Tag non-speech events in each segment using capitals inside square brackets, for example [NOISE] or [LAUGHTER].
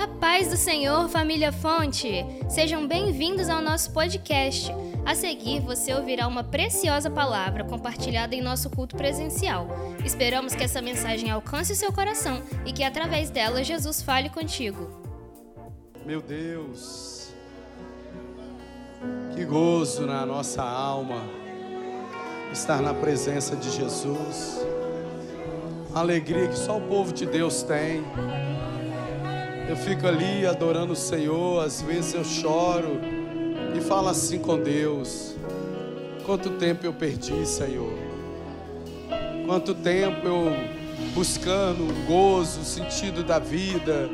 A paz do Senhor, família Fonte! Sejam bem-vindos ao nosso podcast. A seguir, você ouvirá uma preciosa palavra compartilhada em nosso culto presencial. Esperamos que essa mensagem alcance o seu coração e que através dela Jesus fale contigo. Meu Deus, que gozo na nossa alma estar na presença de Jesus. Alegria que só o povo de Deus tem. Eu fico ali adorando o Senhor, às vezes eu choro e falo assim com Deus: Quanto tempo eu perdi, Senhor? Quanto tempo eu buscando o gozo, o sentido da vida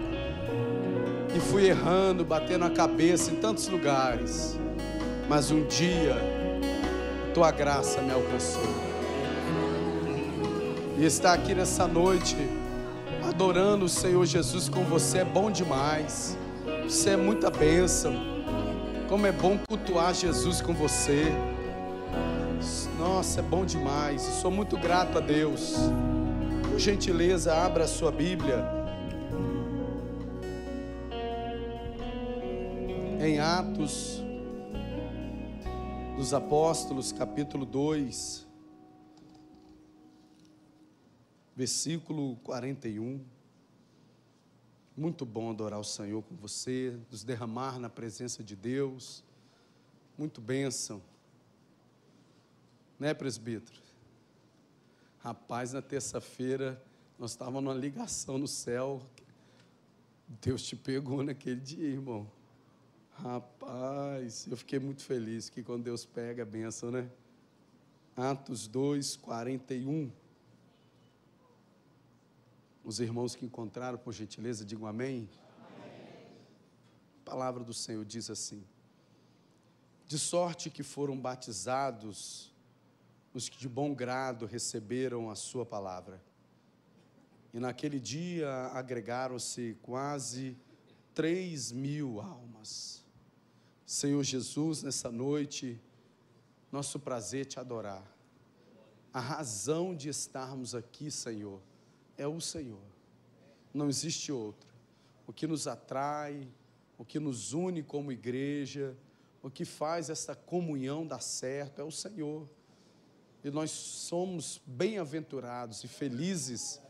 e fui errando, batendo a cabeça em tantos lugares. Mas um dia, tua graça me alcançou. E estar aqui nessa noite, adorando o Senhor Jesus com você é bom demais. Você é muita bênção. Como é bom cultuar Jesus com você. Nossa, é bom demais. Sou muito grato a Deus. Por gentileza, abra a sua Bíblia. Em Atos dos Apóstolos, capítulo 2. Versículo 41. Muito bom adorar o Senhor com você, nos derramar na presença de Deus. Muito bênção. Né, presbítero? Rapaz, na terça-feira nós estávamos numa ligação no céu. Deus te pegou naquele dia, irmão. Rapaz, eu fiquei muito feliz que quando Deus pega a bênção, né? Atos 2, 41. Os irmãos que encontraram, por gentileza, digam amém. amém. A palavra do Senhor diz assim: De sorte que foram batizados os que de bom grado receberam a Sua palavra. E naquele dia agregaram-se quase três mil almas. Senhor Jesus, nessa noite, nosso prazer te adorar. A razão de estarmos aqui, Senhor, é o Senhor. Não existe outro. O que nos atrai, o que nos une como igreja, o que faz essa comunhão dar certo é o Senhor. E nós somos bem-aventurados e felizes,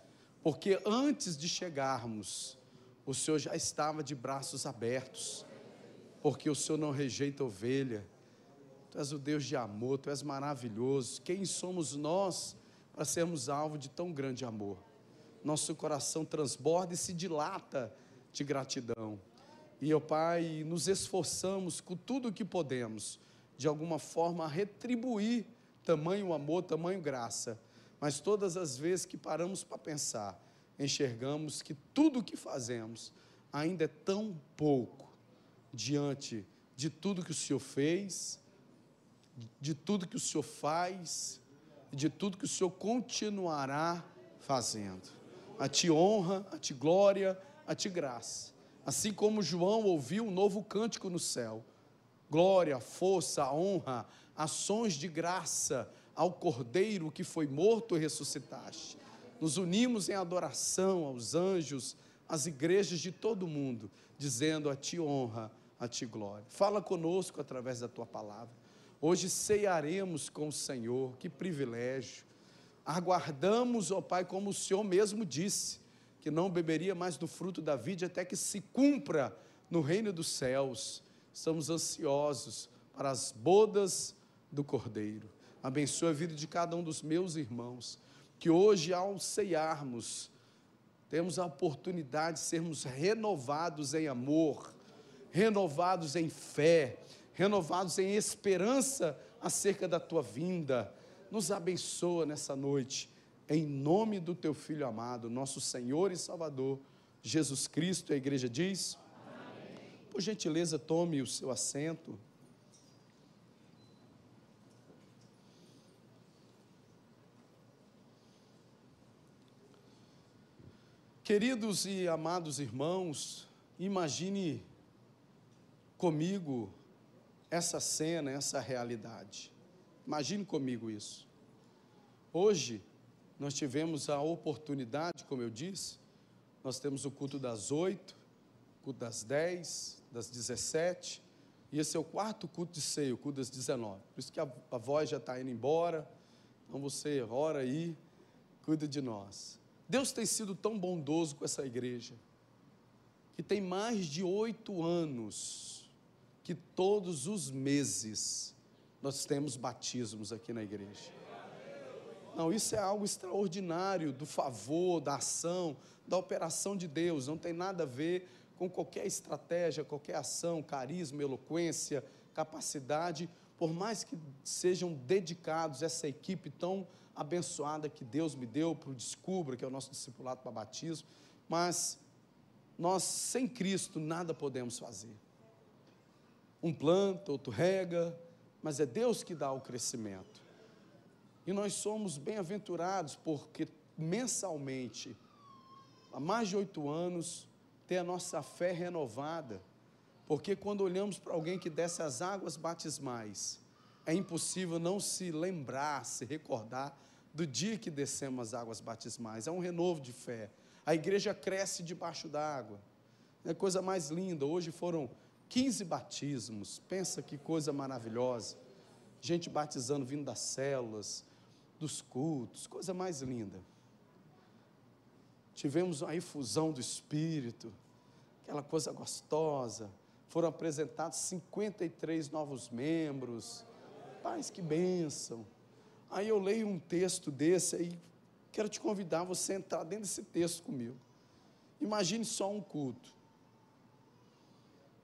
porque antes de chegarmos, o Senhor já estava de braços abertos, porque o Senhor não rejeita ovelha. Tu és o Deus de amor, tu és maravilhoso. Quem somos nós para sermos alvo de tão grande amor? Nosso coração transborda e se dilata de gratidão. E, ó Pai, nos esforçamos com tudo o que podemos, de alguma forma, a retribuir tamanho amor, tamanho graça. Mas todas as vezes que paramos para pensar, enxergamos que tudo o que fazemos ainda é tão pouco diante de tudo que o Senhor fez, de tudo que o Senhor faz, de tudo que o Senhor continuará fazendo a ti honra, a ti glória, a ti graça. Assim como João ouviu um novo cântico no céu. Glória, força, honra, ações de graça ao Cordeiro que foi morto e ressuscitaste. Nos unimos em adoração aos anjos, às igrejas de todo o mundo, dizendo a ti honra, a ti glória. Fala conosco através da tua palavra. Hoje ceiaremos com o Senhor, que privilégio aguardamos, ó Pai, como o Senhor mesmo disse, que não beberia mais do fruto da vide até que se cumpra no reino dos céus. Estamos ansiosos para as bodas do Cordeiro. Abençoa a vida de cada um dos meus irmãos, que hoje, ao ceiarmos, temos a oportunidade de sermos renovados em amor, renovados em fé, renovados em esperança acerca da tua vinda nos abençoa nessa noite, em nome do teu Filho amado, nosso Senhor e Salvador, Jesus Cristo. A igreja diz: Amém. Por gentileza, tome o seu assento. Queridos e amados irmãos, imagine comigo essa cena, essa realidade. Imagine comigo isso. Hoje, nós tivemos a oportunidade, como eu disse, nós temos o culto das oito, culto das 10, das 17, e esse é o quarto culto de ceia, o culto das 19. Por isso que a, a voz já está indo embora, então você ora aí, cuida de nós. Deus tem sido tão bondoso com essa igreja, que tem mais de oito anos, que todos os meses nós temos batismos aqui na igreja. Não, isso é algo extraordinário do favor, da ação, da operação de Deus, não tem nada a ver com qualquer estratégia, qualquer ação, carisma, eloquência, capacidade, por mais que sejam dedicados essa equipe tão abençoada que Deus me deu para o Descubra, que é o nosso discipulado para batismo, mas nós sem Cristo nada podemos fazer. Um planta, outro rega, mas é Deus que dá o crescimento. E nós somos bem-aventurados porque mensalmente, há mais de oito anos, ter a nossa fé renovada, porque quando olhamos para alguém que desce as águas batismais, é impossível não se lembrar, se recordar do dia que descemos as águas batismais. É um renovo de fé. A igreja cresce debaixo d'água. É coisa mais linda. Hoje foram 15 batismos. Pensa que coisa maravilhosa. Gente batizando vindo das células, dos cultos, coisa mais linda tivemos uma infusão do Espírito, aquela coisa gostosa. Foram apresentados 53 novos membros. Paz, que bênção. Aí eu leio um texto desse aí, quero te convidar a você a entrar dentro desse texto comigo. Imagine só um culto.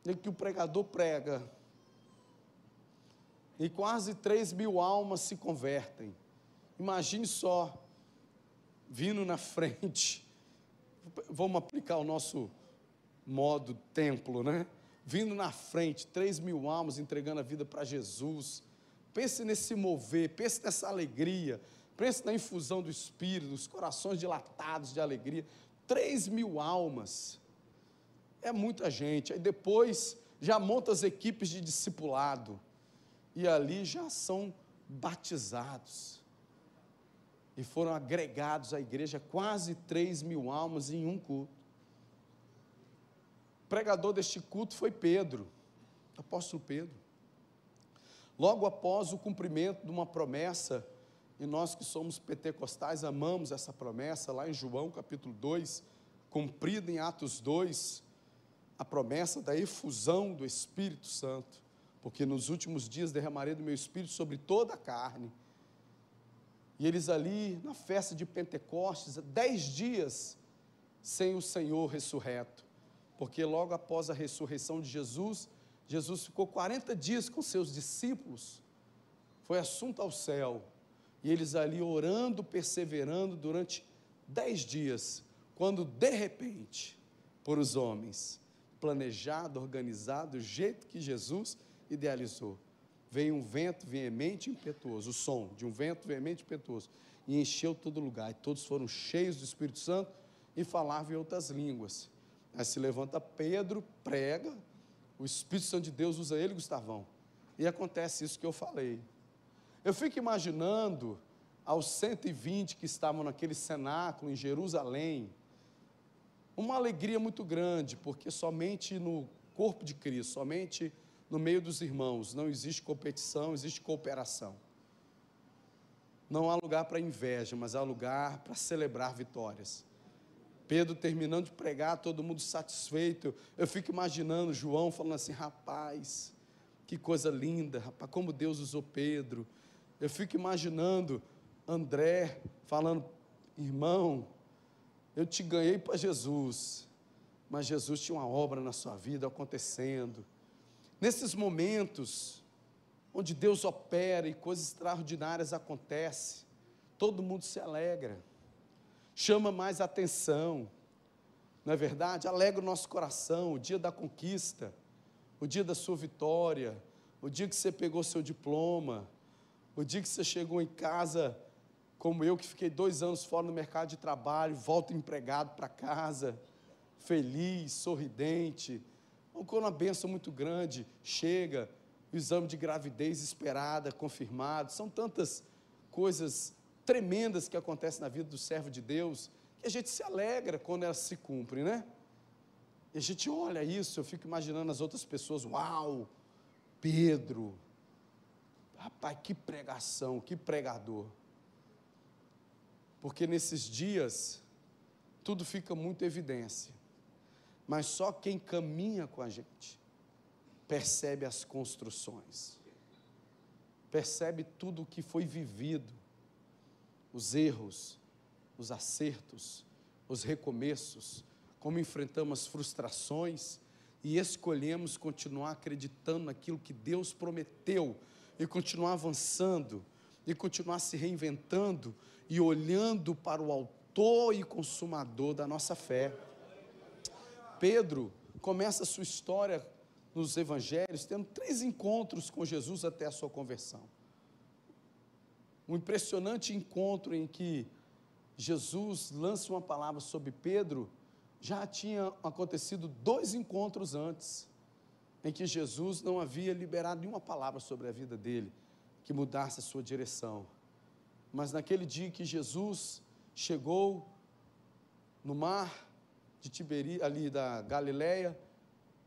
Em que o pregador prega. E quase 3 mil almas se convertem. Imagine só, vindo na [LAUGHS] frente, vamos aplicar o nosso modo templo, né? Vindo na frente, 3 mil almas entregando a vida para Jesus. Pense nesse mover, pense nessa alegria, pense na infusão do Espírito, os corações dilatados de alegria. 3 mil almas. É muita gente. Aí depois já monta as equipes de discipulado. E ali já são batizados e foram agregados à igreja quase 3 mil almas em um culto. O pregador deste culto foi Pedro, apóstolo Pedro. Logo após o cumprimento de uma promessa, e nós que somos pentecostais amamos essa promessa, lá em João capítulo 2, cumprida em Atos 2, a promessa da efusão do Espírito Santo, porque nos últimos dias derramarei do meu Espírito sobre toda a carne. E eles ali na festa de Pentecostes, dez dias sem o Senhor ressurreto, porque logo após a ressurreição de Jesus, Jesus ficou 40 dias com seus discípulos, foi assunto ao céu, e eles ali orando, perseverando durante dez dias, quando de repente, por os homens, planejado, organizado, do jeito que Jesus idealizou, veio um vento veemente e impetuoso, o som de um vento veemente e impetuoso, e encheu todo lugar, e todos foram cheios do Espírito Santo e falavam em outras línguas. Aí se levanta Pedro, prega, o Espírito Santo de Deus usa ele, Gustavão, e acontece isso que eu falei. Eu fico imaginando aos 120 que estavam naquele cenáculo em Jerusalém, uma alegria muito grande, porque somente no corpo de Cristo, somente no meio dos irmãos não existe competição, existe cooperação. Não há lugar para inveja, mas há lugar para celebrar vitórias. Pedro terminando de pregar, todo mundo satisfeito. Eu fico imaginando João falando assim: rapaz, que coisa linda, rapaz, como Deus usou Pedro. Eu fico imaginando André falando: irmão, eu te ganhei para Jesus, mas Jesus tinha uma obra na sua vida acontecendo. Nesses momentos onde Deus opera e coisas extraordinárias acontecem, todo mundo se alegra, chama mais atenção, não é verdade? Alegra o nosso coração, o dia da conquista, o dia da sua vitória, o dia que você pegou seu diploma, o dia que você chegou em casa, como eu que fiquei dois anos fora no mercado de trabalho, volta empregado para casa, feliz, sorridente, quando uma benção muito grande chega, o exame de gravidez esperada, confirmado, são tantas coisas tremendas que acontecem na vida do servo de Deus, que a gente se alegra quando elas se cumprem, né? E a gente olha isso, eu fico imaginando as outras pessoas, uau, Pedro, rapaz, que pregação, que pregador. Porque nesses dias, tudo fica muito evidência, mas só quem caminha com a gente percebe as construções, percebe tudo o que foi vivido, os erros, os acertos, os recomeços, como enfrentamos frustrações e escolhemos continuar acreditando naquilo que Deus prometeu e continuar avançando e continuar se reinventando e olhando para o autor e consumador da nossa fé. Pedro começa a sua história nos evangelhos tendo três encontros com Jesus até a sua conversão. Um impressionante encontro em que Jesus lança uma palavra sobre Pedro já tinha acontecido dois encontros antes, em que Jesus não havia liberado nenhuma palavra sobre a vida dele, que mudasse a sua direção. Mas naquele dia que Jesus chegou no mar de Tiberi, ali da Galileia,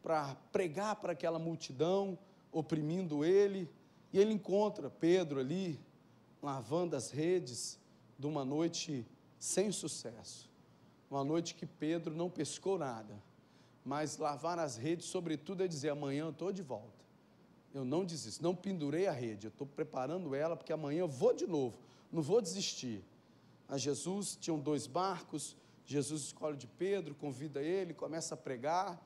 para pregar para aquela multidão, oprimindo ele, e ele encontra Pedro ali, lavando as redes de uma noite sem sucesso. Uma noite que Pedro não pescou nada, mas lavar as redes, sobretudo, é dizer: amanhã eu estou de volta. Eu não desisto, não pendurei a rede, eu estou preparando ela, porque amanhã eu vou de novo, não vou desistir. A Jesus tinham dois barcos, Jesus escolhe de Pedro, convida ele, começa a pregar,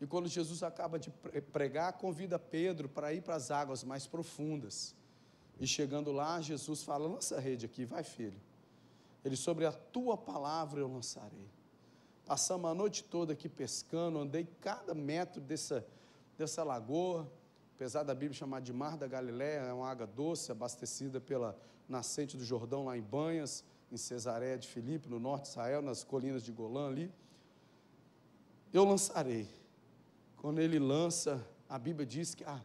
e quando Jesus acaba de pregar, convida Pedro para ir para as águas mais profundas. E chegando lá, Jesus fala: lança a rede aqui, vai filho. Ele, sobre a tua palavra eu lançarei. Passamos a noite toda aqui pescando, andei cada metro dessa, dessa lagoa, apesar da Bíblia chamar de Mar da Galiléia, é uma água doce, abastecida pela nascente do Jordão, lá em Banhas, em Cesareia de Filipe, no norte de Israel, nas colinas de Golã ali. Eu lançarei. Quando ele lança, a Bíblia diz que a,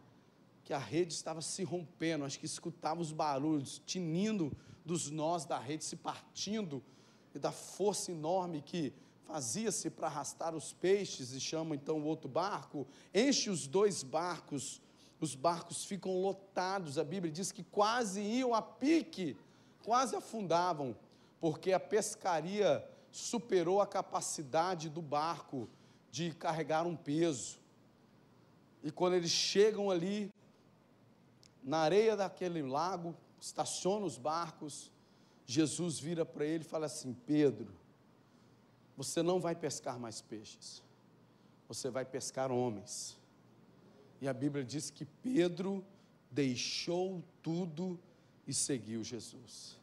que a rede estava se rompendo, acho que escutava os barulhos, tinindo dos nós da rede se partindo e da força enorme que fazia-se para arrastar os peixes e chama então o outro barco, enche os dois barcos, os barcos ficam lotados, a Bíblia diz que quase iam a pique, quase afundavam, porque a pescaria superou a capacidade do barco de carregar um peso. E quando eles chegam ali na areia daquele lago, estaciona os barcos, Jesus vira para ele e fala assim: Pedro, você não vai pescar mais peixes, você vai pescar homens. E a Bíblia diz que Pedro deixou tudo e seguiu Jesus.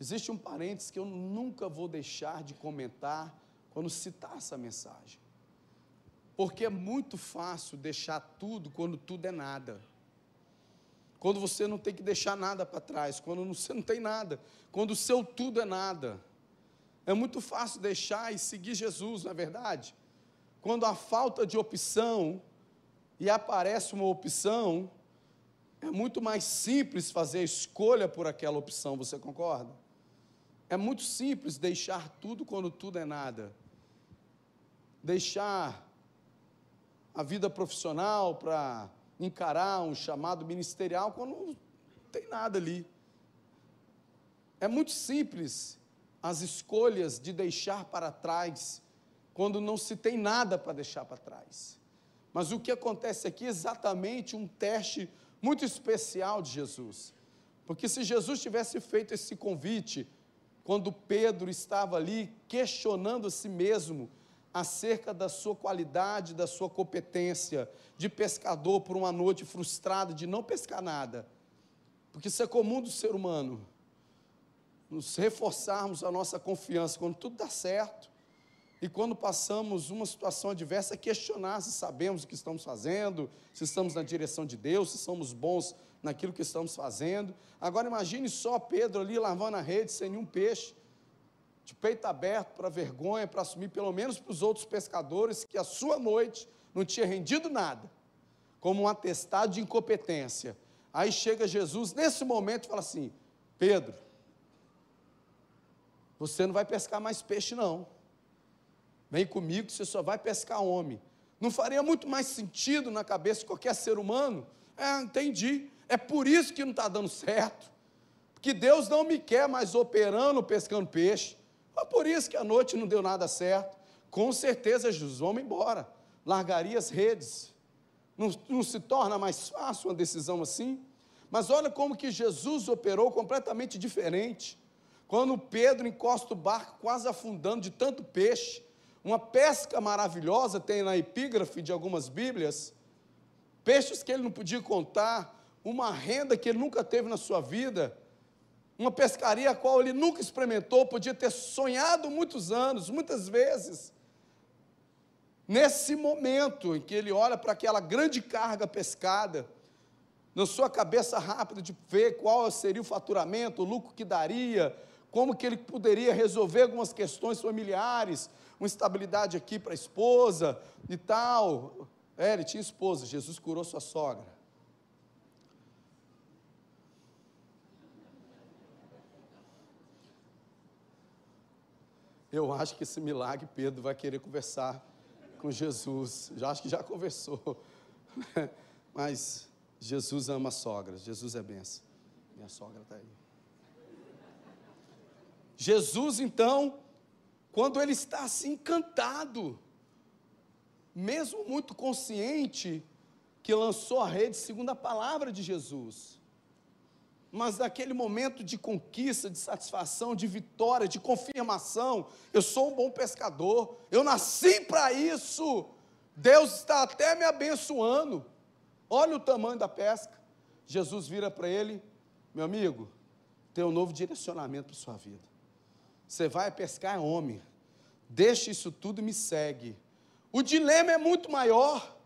Existe um parênteses que eu nunca vou deixar de comentar quando citar essa mensagem. Porque é muito fácil deixar tudo quando tudo é nada quando você não tem que deixar nada para trás, quando você não tem nada, quando o seu tudo é nada. É muito fácil deixar e seguir Jesus, não é verdade? Quando há falta de opção e aparece uma opção, é muito mais simples fazer a escolha por aquela opção, você concorda? É muito simples deixar tudo quando tudo é nada. Deixar a vida profissional para encarar um chamado ministerial quando não tem nada ali. É muito simples as escolhas de deixar para trás quando não se tem nada para deixar para trás. Mas o que acontece aqui é exatamente um teste muito especial de Jesus. Porque se Jesus tivesse feito esse convite, quando Pedro estava ali questionando a si mesmo, acerca da sua qualidade, da sua competência de pescador por uma noite frustrada de não pescar nada. Porque isso é comum do ser humano. Nos reforçarmos a nossa confiança quando tudo dá certo. E quando passamos uma situação adversa, questionar se sabemos o que estamos fazendo, se estamos na direção de Deus, se somos bons naquilo que estamos fazendo. Agora imagine só Pedro ali lavando a rede sem nenhum peixe de peito aberto para vergonha, para assumir, pelo menos para os outros pescadores, que a sua noite não tinha rendido nada, como um atestado de incompetência. Aí chega Jesus nesse momento e fala assim: Pedro, você não vai pescar mais peixe, não. Vem comigo, você só vai pescar homem. Não faria muito mais sentido na cabeça de qualquer ser humano? É, entendi. É por isso que não está dando certo. Porque Deus não me quer mais operando, pescando peixe. É por isso que a noite não deu nada certo. Com certeza, Jesus, vamos embora. Largaria as redes. Não, não se torna mais fácil uma decisão assim? Mas olha como que Jesus operou completamente diferente. Quando Pedro encosta o barco quase afundando de tanto peixe, uma pesca maravilhosa, tem na epígrafe de algumas Bíblias, peixes que ele não podia contar, uma renda que ele nunca teve na sua vida, uma pescaria a qual ele nunca experimentou, podia ter sonhado muitos anos, muitas vezes. Nesse momento em que ele olha para aquela grande carga pescada, na sua cabeça rápida de ver qual seria o faturamento, o lucro que daria, como que ele poderia resolver algumas questões familiares, uma estabilidade aqui para a esposa e tal. É, ele tinha esposa, Jesus curou sua sogra. Eu acho que esse milagre Pedro vai querer conversar com Jesus. Já acho que já conversou. [LAUGHS] Mas Jesus ama sogras, Jesus é benção. Minha sogra está aí. Jesus, então, quando ele está assim encantado, mesmo muito consciente que lançou a rede segundo a palavra de Jesus, mas naquele momento de conquista, de satisfação, de vitória, de confirmação, eu sou um bom pescador, eu nasci para isso, Deus está até me abençoando, olha o tamanho da pesca. Jesus vira para ele, meu amigo, tem um novo direcionamento para sua vida. Você vai pescar homem. Deixa isso tudo e me segue. O dilema é muito maior.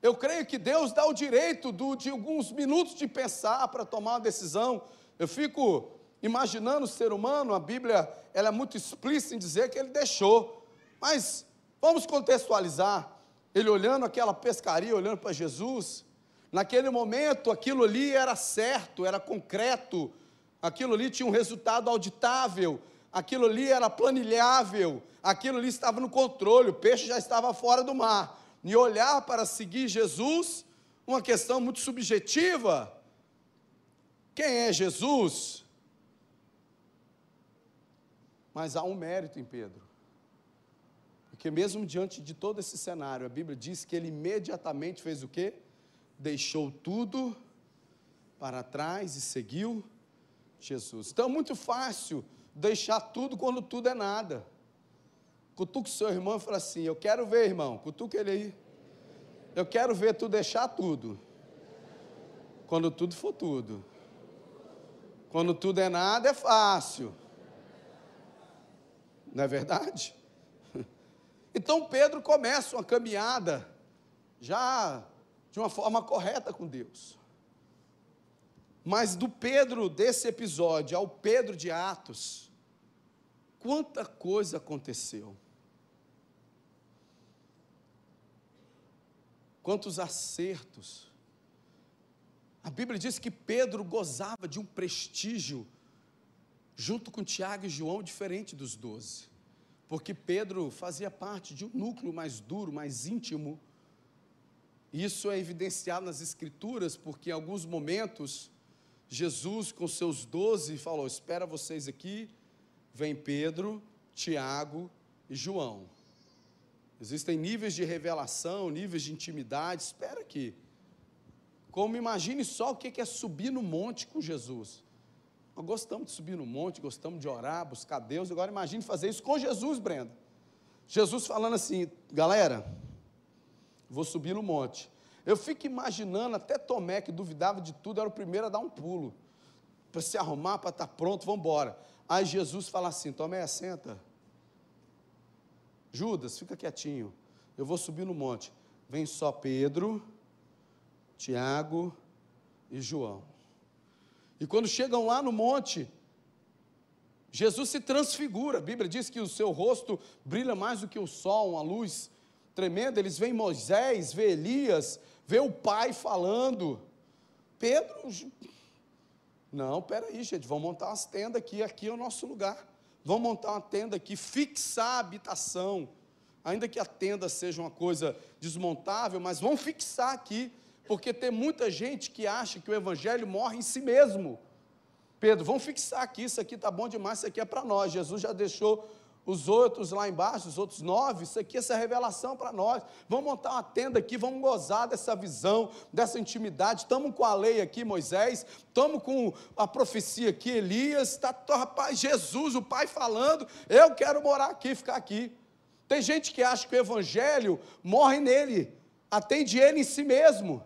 Eu creio que Deus dá o direito do, de alguns minutos de pensar para tomar uma decisão. Eu fico imaginando o ser humano, a Bíblia ela é muito explícita em dizer que ele deixou. Mas vamos contextualizar. Ele olhando aquela pescaria, olhando para Jesus, naquele momento aquilo ali era certo, era concreto, aquilo ali tinha um resultado auditável, aquilo ali era planilhável, aquilo ali estava no controle, o peixe já estava fora do mar. E olhar para seguir Jesus, uma questão muito subjetiva. Quem é Jesus? Mas há um mérito em Pedro. Porque mesmo diante de todo esse cenário, a Bíblia diz que ele imediatamente fez o quê? Deixou tudo para trás e seguiu Jesus. Então é muito fácil deixar tudo quando tudo é nada. Cutuca o seu irmão e fala assim: Eu quero ver, irmão, cutuca ele aí. Eu quero ver tu deixar tudo. Quando tudo for tudo. Quando tudo é nada, é fácil. Não é verdade? [LAUGHS] Então Pedro começa uma caminhada já de uma forma correta com Deus. Mas do Pedro desse episódio ao Pedro de Atos, quanta coisa aconteceu. Quantos acertos. A Bíblia diz que Pedro gozava de um prestígio, junto com Tiago e João, diferente dos doze. Porque Pedro fazia parte de um núcleo mais duro, mais íntimo. Isso é evidenciado nas Escrituras, porque em alguns momentos Jesus, com seus doze, falou: Espera vocês aqui. Vem Pedro, Tiago e João. Existem níveis de revelação, níveis de intimidade. Espera aqui. Como imagine só o que é subir no monte com Jesus. Nós gostamos de subir no monte, gostamos de orar, buscar Deus. Agora imagine fazer isso com Jesus, Brenda. Jesus falando assim, galera, vou subir no monte. Eu fico imaginando, até Tomé, que duvidava de tudo, era o primeiro a dar um pulo, para se arrumar, para estar tá pronto, vamos embora. Aí Jesus fala assim: Tomé, senta. Judas, fica quietinho. Eu vou subir no monte. Vem só Pedro, Tiago e João. E quando chegam lá no monte, Jesus se transfigura. A Bíblia diz que o seu rosto brilha mais do que o sol, uma luz tremenda. Eles veem Moisés, vê Elias, vê o pai falando. Pedro, não, peraí, gente, vamos montar as tendas aqui, aqui é o nosso lugar. vão montar uma tenda aqui, fixar a habitação, ainda que a tenda seja uma coisa desmontável, mas vão fixar aqui, porque tem muita gente que acha que o evangelho morre em si mesmo. Pedro, vamos fixar aqui, isso aqui está bom demais, isso aqui é para nós. Jesus já deixou os outros lá embaixo, os outros nove, isso aqui, essa revelação para nós. Vamos montar uma tenda aqui, vamos gozar dessa visão, dessa intimidade. Estamos com a lei aqui, Moisés, estamos com a profecia aqui, Elias, está, rapaz, Jesus, o Pai falando, eu quero morar aqui, ficar aqui. Tem gente que acha que o Evangelho morre nele, atende ele em si mesmo.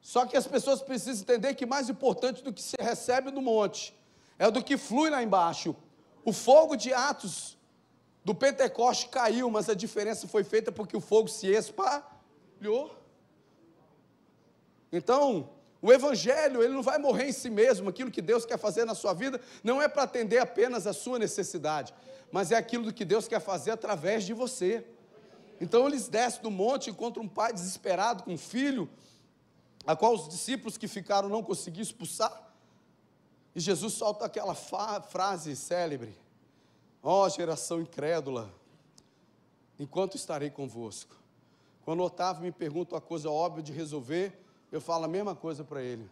Só que as pessoas precisam entender que mais importante do que se recebe no monte é do que flui lá embaixo. O fogo de Atos do Pentecoste caiu, mas a diferença foi feita porque o fogo se espalhou. Então, o evangelho, ele não vai morrer em si mesmo, aquilo que Deus quer fazer na sua vida não é para atender apenas a sua necessidade, mas é aquilo que Deus quer fazer através de você. Então eles descem do monte, encontram um pai desesperado com um filho, a qual os discípulos que ficaram não conseguiram expulsar. E Jesus solta aquela frase célebre: Ó oh, geração incrédula, enquanto estarei convosco. Quando Otávio me pergunta uma coisa óbvia de resolver, eu falo a mesma coisa para ele.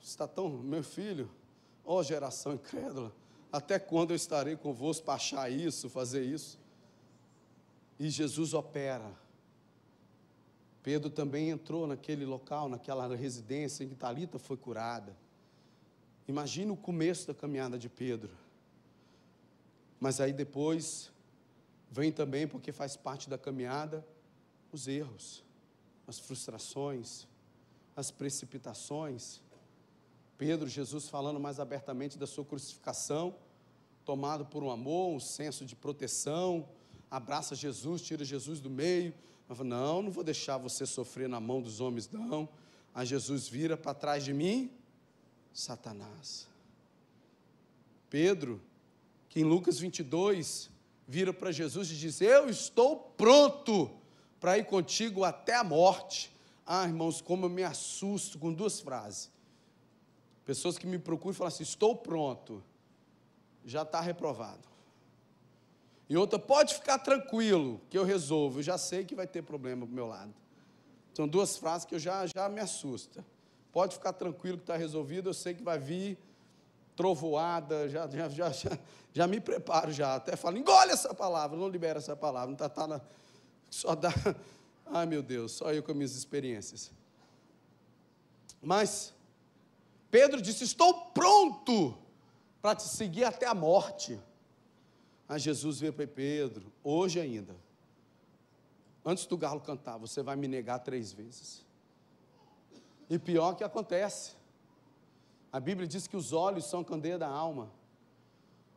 Está tão, meu filho, ó oh, geração incrédula, até quando eu estarei convosco para achar isso, fazer isso? E Jesus opera Pedro também entrou naquele local, naquela residência em que Talita foi curada. Imagina o começo da caminhada de Pedro. Mas aí depois vem também, porque faz parte da caminhada, os erros, as frustrações, as precipitações. Pedro, Jesus falando mais abertamente da sua crucificação, tomado por um amor, um senso de proteção, abraça Jesus, tira Jesus do meio, ela não, não vou deixar você sofrer na mão dos homens, não. Aí Jesus vira para trás de mim, Satanás. Pedro, que em Lucas 22, vira para Jesus e diz: Eu estou pronto para ir contigo até a morte. Ah, irmãos, como eu me assusto com duas frases. Pessoas que me procuram e falam assim: Estou pronto, já está reprovado. E outra, pode ficar tranquilo que eu resolvo, eu já sei que vai ter problema do meu lado. São duas frases que eu já, já me assusta. Pode ficar tranquilo que está resolvido, eu sei que vai vir trovoada, já, já, já, já, já me preparo já. Até falo, engole essa palavra, não libera essa palavra, não está tá na. Só dá. [LAUGHS] Ai meu Deus, só eu com as minhas experiências. Mas Pedro disse: Estou pronto para te seguir até a morte. Aí Jesus veio para Pedro, hoje ainda, antes do galo cantar, você vai me negar três vezes. E pior que acontece. A Bíblia diz que os olhos são a candeia da alma.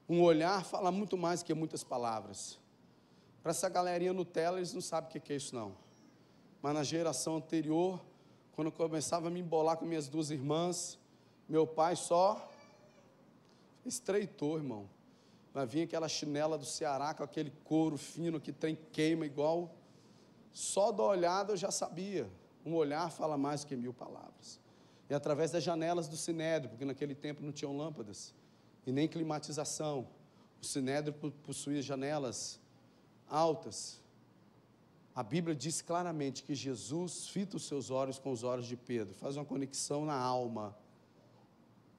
Um olhar fala muito mais que muitas palavras. Para essa galerinha Nutella, eles não sabem o que é isso não. Mas na geração anterior, quando eu começava a me embolar com minhas duas irmãs, meu pai só estreitou, irmão. Vai vir aquela chinela do Ceará com aquele couro fino que tem queima igual. Só da olhada eu já sabia. Um olhar fala mais que mil palavras. E através das janelas do sinédrio, porque naquele tempo não tinham lâmpadas e nem climatização. O sinédrio possuía janelas altas. A Bíblia diz claramente que Jesus fita os seus olhos com os olhos de Pedro, faz uma conexão na alma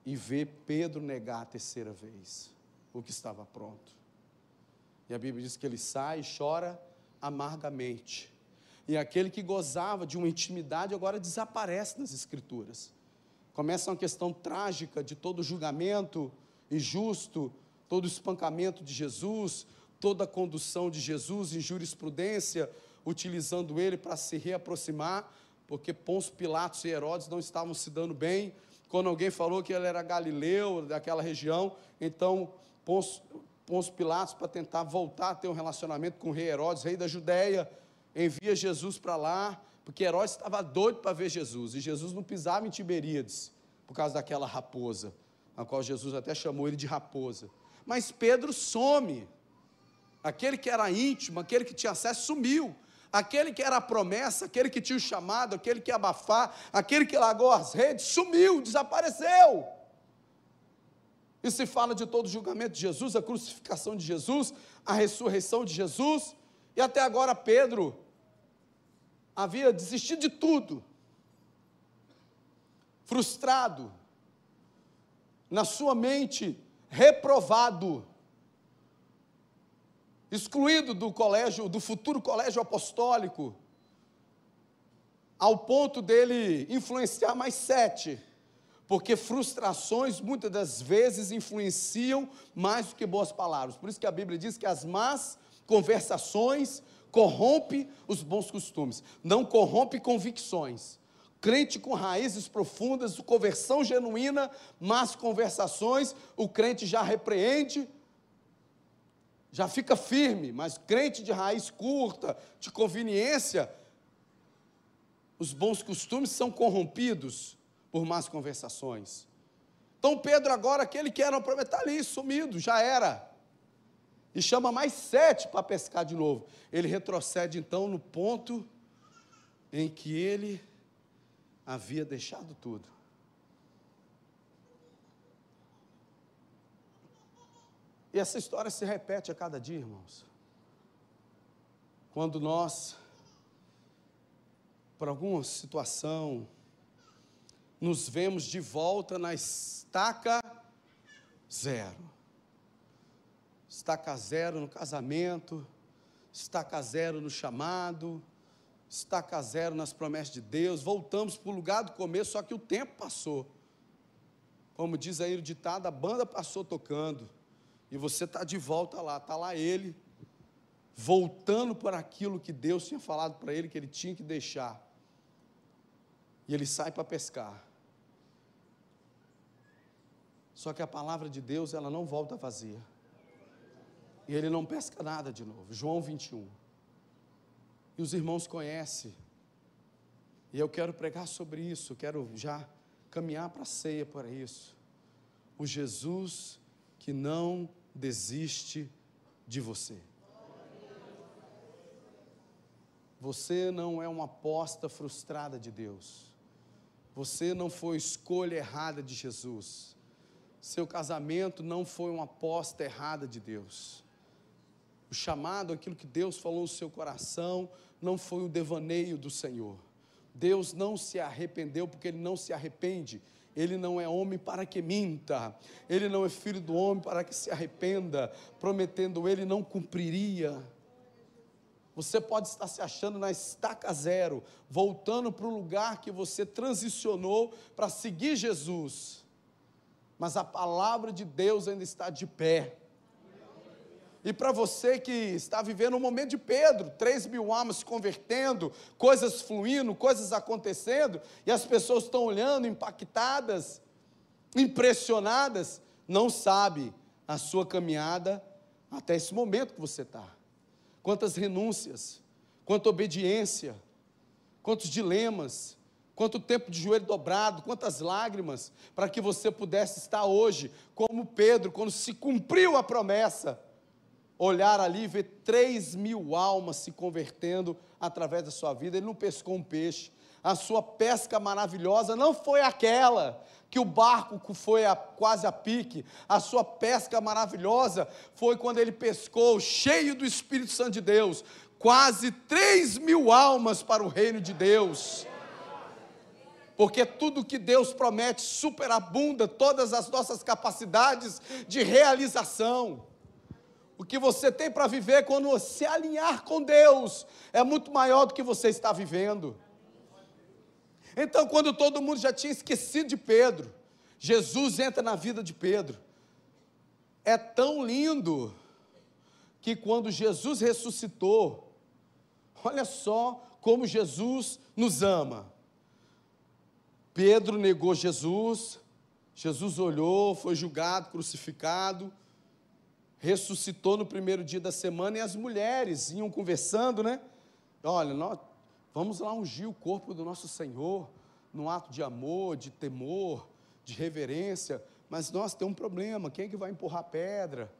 e vê Pedro negar a terceira vez o que estava pronto. E a Bíblia diz que ele sai e chora amargamente. E aquele que gozava de uma intimidade agora desaparece nas Escrituras. Começa uma questão trágica de todo julgamento injusto, todo espancamento de Jesus, toda a condução de Jesus em jurisprudência, utilizando ele para se reaproximar, porque Pôncio Pilatos e Herodes não estavam se dando bem. Quando alguém falou que ele era galileu, daquela região, então Pôncio, Pilatos para tentar voltar a ter um relacionamento com o rei Herodes, rei da Judéia, envia Jesus para lá, porque Herodes estava doido para ver Jesus, e Jesus não pisava em Tiberíades, por causa daquela raposa, a qual Jesus até chamou ele de raposa. Mas Pedro some, aquele que era íntimo, aquele que tinha acesso, sumiu. Aquele que era a promessa, aquele que tinha o chamado, aquele que ia abafar, aquele que largou as redes, sumiu, desapareceu. E se fala de todo o julgamento de Jesus, a crucificação de Jesus, a ressurreição de Jesus, e até agora Pedro havia desistido de tudo, frustrado, na sua mente, reprovado, excluído do colégio, do futuro colégio apostólico, ao ponto dele influenciar mais sete porque frustrações muitas das vezes influenciam mais do que boas palavras. Por isso que a Bíblia diz que as más conversações corrompe os bons costumes, não corrompe convicções. Crente com raízes profundas, conversão genuína, más conversações, o crente já repreende, já fica firme, mas crente de raiz curta, de conveniência, os bons costumes são corrompidos por más conversações. Então Pedro agora, aquele que era para estar ali, sumido, já era. E chama mais sete para pescar de novo. Ele retrocede então no ponto em que ele havia deixado tudo. E essa história se repete a cada dia, irmãos. Quando nós, por alguma situação, nos vemos de volta na estaca zero. Estaca zero no casamento, estaca zero no chamado, estaca zero nas promessas de Deus. Voltamos para o lugar do começo, só que o tempo passou. Como diz aí o ditado, a banda passou tocando. E você está de volta lá, está lá ele, voltando para aquilo que Deus tinha falado para ele que ele tinha que deixar. E ele sai para pescar. Só que a palavra de Deus, ela não volta vazia. E ele não pesca nada de novo. João 21. E os irmãos conhecem. E eu quero pregar sobre isso, quero já caminhar para a ceia para isso. O Jesus que não desiste de você. Você não é uma aposta frustrada de Deus. Você não foi escolha errada de Jesus seu casamento não foi uma aposta errada de Deus. O chamado, aquilo que Deus falou no seu coração, não foi o devaneio do Senhor. Deus não se arrependeu porque Ele não se arrepende. Ele não é homem para que minta, ele não é filho do homem para que se arrependa, prometendo ele não cumpriria. Você pode estar se achando na estaca zero, voltando para o lugar que você transicionou para seguir Jesus mas a palavra de Deus ainda está de pé. E para você que está vivendo um momento de Pedro, 3 mil almas se convertendo, coisas fluindo, coisas acontecendo, e as pessoas estão olhando impactadas, impressionadas, não sabe a sua caminhada até esse momento que você está. Quantas renúncias, quanta obediência, quantos dilemas, quanto tempo de joelho dobrado, quantas lágrimas, para que você pudesse estar hoje, como Pedro, quando se cumpriu a promessa, olhar ali e ver três mil almas se convertendo através da sua vida. Ele não pescou um peixe, a sua pesca maravilhosa não foi aquela que o barco foi a, quase a pique, a sua pesca maravilhosa foi quando ele pescou, cheio do Espírito Santo de Deus, quase três mil almas para o reino de Deus porque tudo que Deus promete superabunda todas as nossas capacidades de realização. O que você tem para viver quando se alinhar com Deus é muito maior do que você está vivendo. Então, quando todo mundo já tinha esquecido de Pedro, Jesus entra na vida de Pedro. É tão lindo que quando Jesus ressuscitou, olha só como Jesus nos ama. Pedro negou Jesus, Jesus olhou, foi julgado, crucificado, ressuscitou no primeiro dia da semana e as mulheres iam conversando, né? Olha, nós vamos lá ungir o corpo do nosso Senhor, num ato de amor, de temor, de reverência, mas nós tem um problema, quem é que vai empurrar a pedra?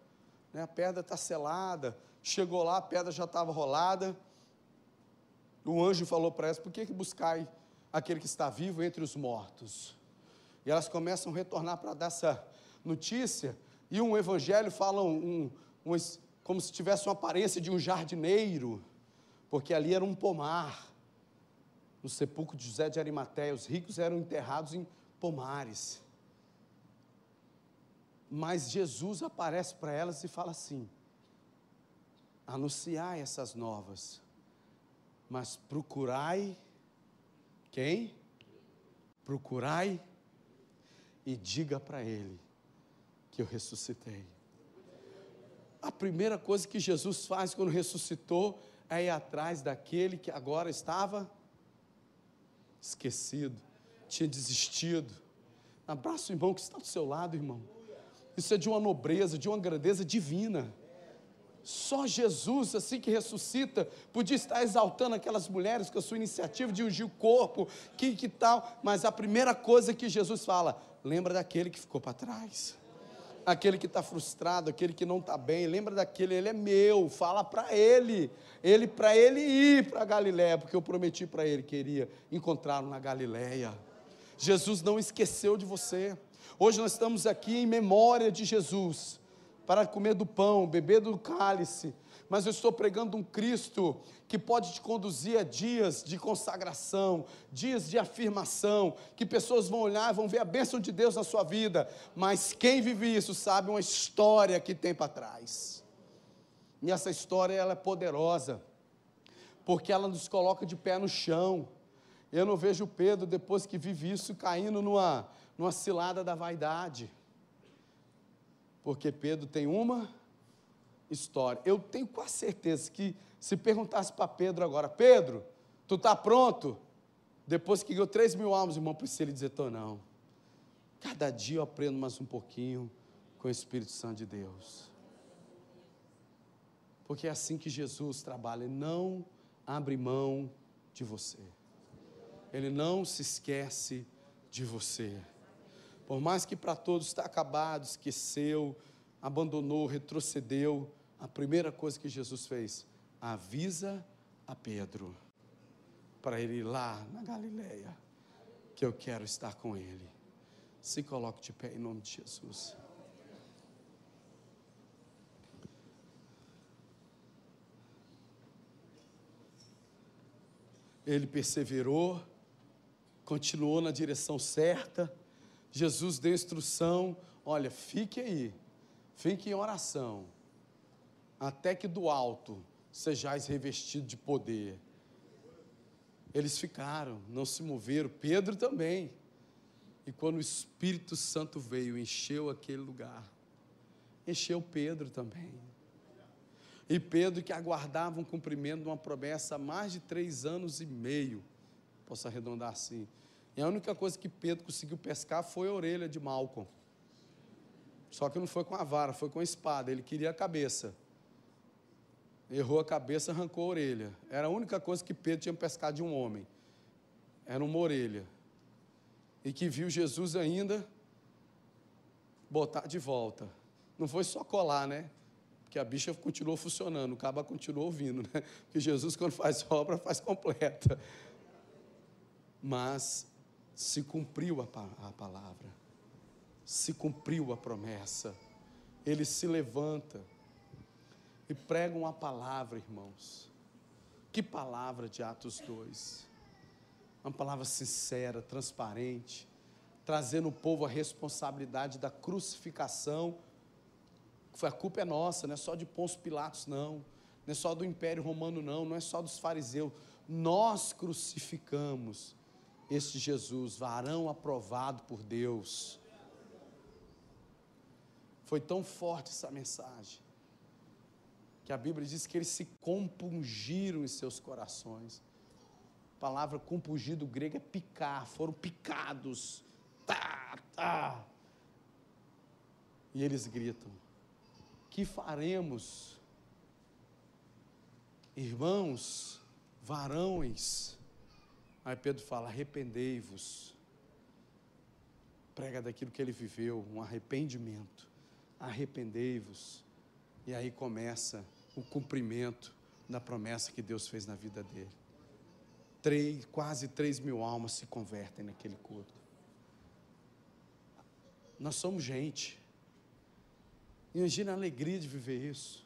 Né? A pedra está selada, chegou lá, a pedra já estava rolada, o anjo falou para elas, por que, que buscai aquele que está vivo entre os mortos. E elas começam a retornar para dar essa notícia e um evangelho fala um, um, um, como se tivesse uma aparência de um jardineiro, porque ali era um pomar. No sepulcro de José de Arimateia, os ricos eram enterrados em pomares. Mas Jesus aparece para elas e fala assim: anunciai essas novas, mas procurai quem? Procurai e diga para ele que eu ressuscitei. A primeira coisa que Jesus faz quando ressuscitou é ir atrás daquele que agora estava esquecido, tinha desistido. Abraça o irmão que está do seu lado, irmão. Isso é de uma nobreza, de uma grandeza divina. Só Jesus, assim que ressuscita, podia estar exaltando aquelas mulheres com a sua iniciativa de ungir o corpo, que, que tal, mas a primeira coisa que Jesus fala, lembra daquele que ficou para trás, aquele que está frustrado, aquele que não está bem, lembra daquele, ele é meu, fala para ele, ele para ele ir para Galiléia, porque eu prometi para ele que iria encontrá-lo na Galiléia. Jesus não esqueceu de você. Hoje nós estamos aqui em memória de Jesus para comer do pão, beber do cálice, mas eu estou pregando um Cristo que pode te conduzir a dias de consagração, dias de afirmação, que pessoas vão olhar vão ver a bênção de Deus na sua vida, mas quem vive isso sabe uma história que tem para trás. E essa história ela é poderosa, porque ela nos coloca de pé no chão. Eu não vejo Pedro, depois que vive isso, caindo numa, numa cilada da vaidade porque Pedro tem uma história. Eu tenho quase certeza que se perguntasse para Pedro agora, Pedro, tu está pronto? Depois que ganhou 3 mil almas, irmão Priscila, ele dizer, estou não. Cada dia eu aprendo mais um pouquinho com o Espírito Santo de Deus. Porque é assim que Jesus trabalha, ele não abre mão de você. Ele não se esquece de você. Por mais que para todos está acabado, esqueceu, abandonou, retrocedeu, a primeira coisa que Jesus fez, avisa a Pedro para ele ir lá na Galileia, que eu quero estar com ele. Se coloque de pé em nome de Jesus. Ele perseverou, continuou na direção certa Jesus deu instrução: olha, fique aí, fique em oração, até que do alto sejais revestido de poder. Eles ficaram, não se moveram, Pedro também. E quando o Espírito Santo veio, encheu aquele lugar, encheu Pedro também. E Pedro, que aguardava um cumprimento de uma promessa há mais de três anos e meio, posso arredondar assim, e a única coisa que Pedro conseguiu pescar foi a orelha de Malcolm. Só que não foi com a vara, foi com a espada. Ele queria a cabeça. Errou a cabeça, arrancou a orelha. Era a única coisa que Pedro tinha pescado de um homem. Era uma orelha. E que viu Jesus ainda botar de volta. Não foi só colar, né? Porque a bicha continuou funcionando, o caba continuou ouvindo, né? Porque Jesus, quando faz obra, faz completa. Mas se cumpriu a, a palavra, se cumpriu a promessa. Ele se levanta e prega uma palavra, irmãos. Que palavra de Atos 2? Uma palavra sincera, transparente, trazendo o povo a responsabilidade da crucificação. A culpa é nossa, não é só de Pôncio Pilatos, não. Não é só do Império Romano, não. Não é só dos fariseus. Nós crucificamos este Jesus, varão aprovado por Deus. Foi tão forte essa mensagem, que a Bíblia diz que eles se compungiram em seus corações. A palavra compungir do grego é picar, foram picados. Tá, tá. E eles gritam: Que faremos, irmãos, varões? Aí Pedro fala: arrependei-vos. Prega daquilo que ele viveu, um arrependimento. Arrependei-vos. E aí começa o cumprimento da promessa que Deus fez na vida dele. Três, quase três mil almas se convertem naquele culto. Nós somos gente, Imagina a alegria de viver isso.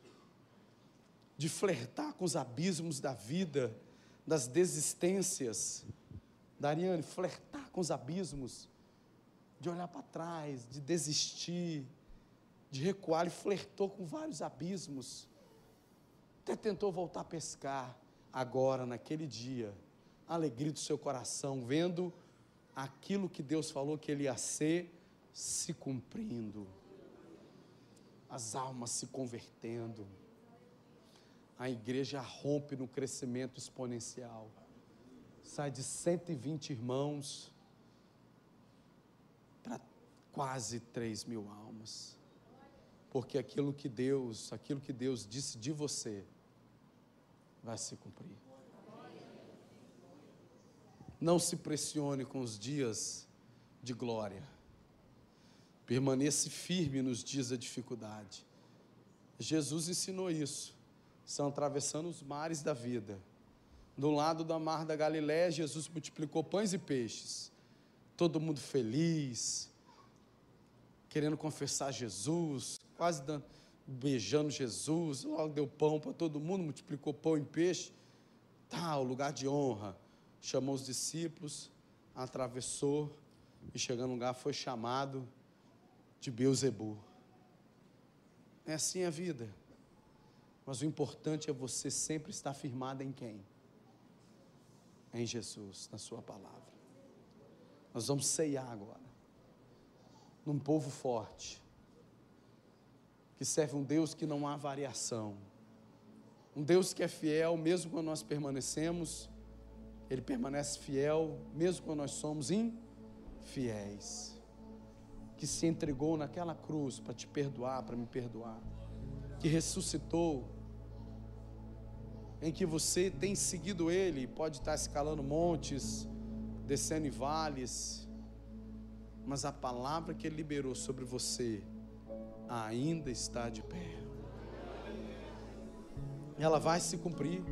De flertar com os abismos da vida, das desistências. Dariane, flertar com os abismos, de olhar para trás, de desistir, de recuar. Ele flertou com vários abismos. Até tentou voltar a pescar. Agora, naquele dia, a alegria do seu coração, vendo aquilo que Deus falou que ele ia ser, se cumprindo as almas se convertendo. A igreja rompe no crescimento exponencial. Sai de 120 irmãos para quase 3 mil almas. Porque aquilo que Deus, aquilo que Deus disse de você, vai se cumprir. Não se pressione com os dias de glória Permaneça firme nos dias da dificuldade. Jesus ensinou isso. São atravessando os mares da vida. Do lado do mar da Galiléia, Jesus multiplicou pães e peixes. Todo mundo feliz, querendo confessar Jesus, quase dando, beijando Jesus. Logo deu pão para todo mundo, multiplicou pão e peixe. Tá, o lugar de honra. Chamou os discípulos, atravessou e chegando no lugar foi chamado de Beuzebu. É assim a vida. Mas o importante é você sempre estar firmado em quem? Em Jesus, na Sua palavra. Nós vamos ceiar agora. Num povo forte. Que serve um Deus que não há variação. Um Deus que é fiel, mesmo quando nós permanecemos, Ele permanece fiel, mesmo quando nós somos infiéis. Que se entregou naquela cruz para te perdoar, para me perdoar, que ressuscitou, em que você tem seguido Ele, pode estar escalando montes, descendo em vales, mas a palavra que Ele liberou sobre você ainda está de pé. Ela vai se cumprir.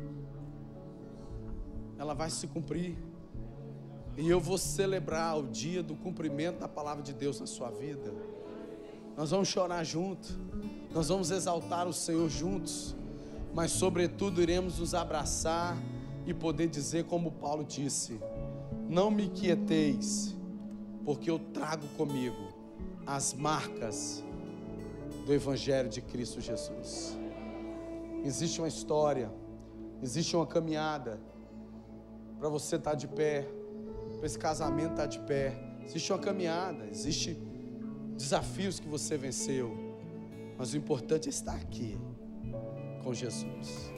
Ela vai se cumprir. E eu vou celebrar o dia do cumprimento da palavra de Deus na sua vida. Nós vamos chorar junto, nós vamos exaltar o Senhor juntos, mas, sobretudo, iremos nos abraçar e poder dizer, como Paulo disse: Não me quieteis, porque eu trago comigo as marcas do Evangelho de Cristo Jesus. Existe uma história, existe uma caminhada para você estar de pé para esse casamento estar tá de pé. Existe uma caminhada, existe desafios que você venceu, mas o importante é estar aqui com Jesus.